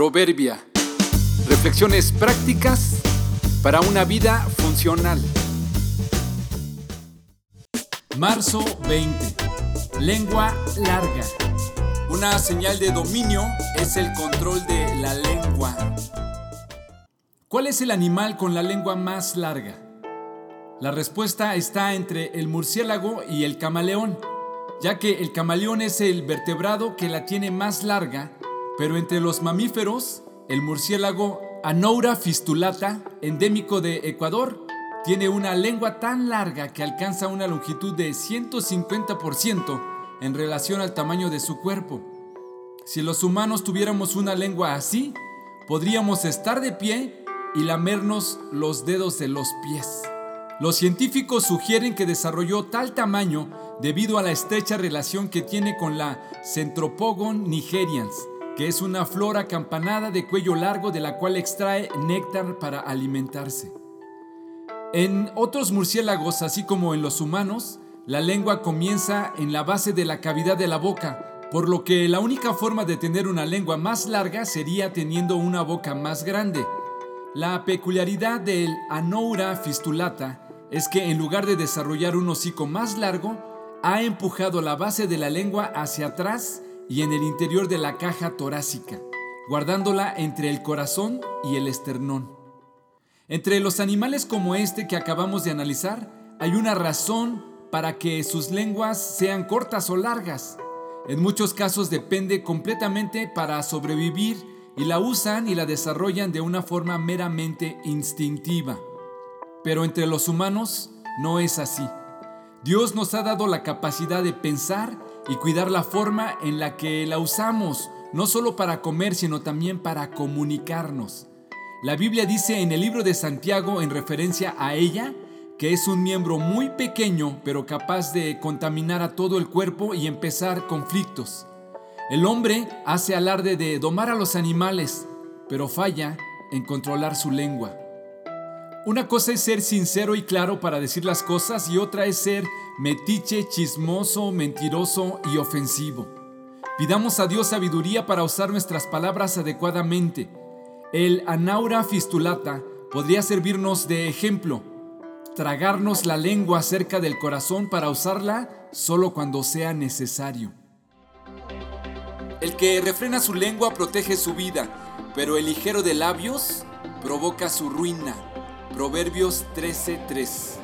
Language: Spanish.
Proverbia. Reflexiones prácticas para una vida funcional. Marzo 20. Lengua larga. Una señal de dominio es el control de la lengua. ¿Cuál es el animal con la lengua más larga? La respuesta está entre el murciélago y el camaleón, ya que el camaleón es el vertebrado que la tiene más larga pero entre los mamíferos, el murciélago Anoura fistulata, endémico de Ecuador, tiene una lengua tan larga que alcanza una longitud de 150% en relación al tamaño de su cuerpo. Si los humanos tuviéramos una lengua así, podríamos estar de pie y lamernos los dedos de los pies. Los científicos sugieren que desarrolló tal tamaño debido a la estrecha relación que tiene con la Centropogon nigerians, que es una flora campanada de cuello largo de la cual extrae néctar para alimentarse. En otros murciélagos, así como en los humanos, la lengua comienza en la base de la cavidad de la boca, por lo que la única forma de tener una lengua más larga sería teniendo una boca más grande. La peculiaridad del Anoura fistulata es que en lugar de desarrollar un hocico más largo, ha empujado la base de la lengua hacia atrás y en el interior de la caja torácica, guardándola entre el corazón y el esternón. Entre los animales como este que acabamos de analizar, hay una razón para que sus lenguas sean cortas o largas. En muchos casos depende completamente para sobrevivir y la usan y la desarrollan de una forma meramente instintiva. Pero entre los humanos no es así. Dios nos ha dado la capacidad de pensar y cuidar la forma en la que la usamos, no solo para comer, sino también para comunicarnos. La Biblia dice en el libro de Santiago en referencia a ella que es un miembro muy pequeño pero capaz de contaminar a todo el cuerpo y empezar conflictos. El hombre hace alarde de domar a los animales, pero falla en controlar su lengua. Una cosa es ser sincero y claro para decir las cosas y otra es ser metiche, chismoso, mentiroso y ofensivo. Pidamos a Dios sabiduría para usar nuestras palabras adecuadamente. El anaura fistulata podría servirnos de ejemplo. Tragarnos la lengua cerca del corazón para usarla solo cuando sea necesario. El que refrena su lengua protege su vida, pero el ligero de labios provoca su ruina. Proverbios 13:3